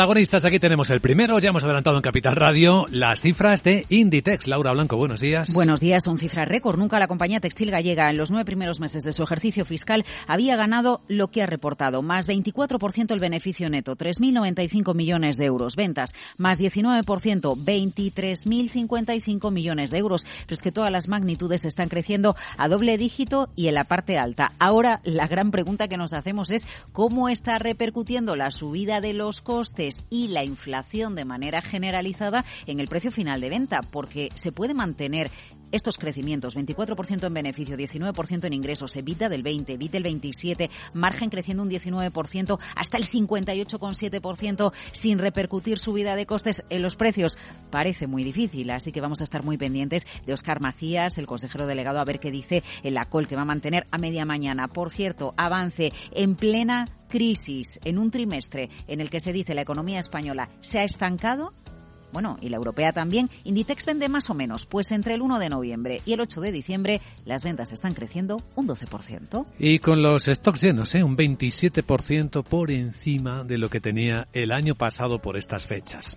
protagonistas, aquí tenemos el primero, ya hemos adelantado en Capital Radio, las cifras de Inditex. Laura Blanco, buenos días. Buenos días, son cifras récord. Nunca la compañía textil gallega en los nueve primeros meses de su ejercicio fiscal había ganado lo que ha reportado, más 24% el beneficio neto, 3.095 millones de euros. Ventas, más 19%, 23.055 millones de euros. Pero es que todas las magnitudes están creciendo a doble dígito y en la parte alta. Ahora, la gran pregunta que nos hacemos es cómo está repercutiendo la subida de los costes y la inflación de manera generalizada en el precio final de venta, porque se puede mantener estos crecimientos, 24% en beneficio, 19% en ingresos, evita del 20, evita del 27, margen creciendo un 19%, hasta el 58,7% sin repercutir subida de costes en los precios. Parece muy difícil, así que vamos a estar muy pendientes de Oscar Macías, el consejero delegado, a ver qué dice en la col que va a mantener a media mañana. Por cierto, avance en plena crisis en un trimestre en el que se dice la economía española se ha estancado, bueno, y la europea también, Inditex vende más o menos, pues entre el 1 de noviembre y el 8 de diciembre las ventas están creciendo un 12%. Y con los stocks llenos, ¿eh? un 27% por encima de lo que tenía el año pasado por estas fechas.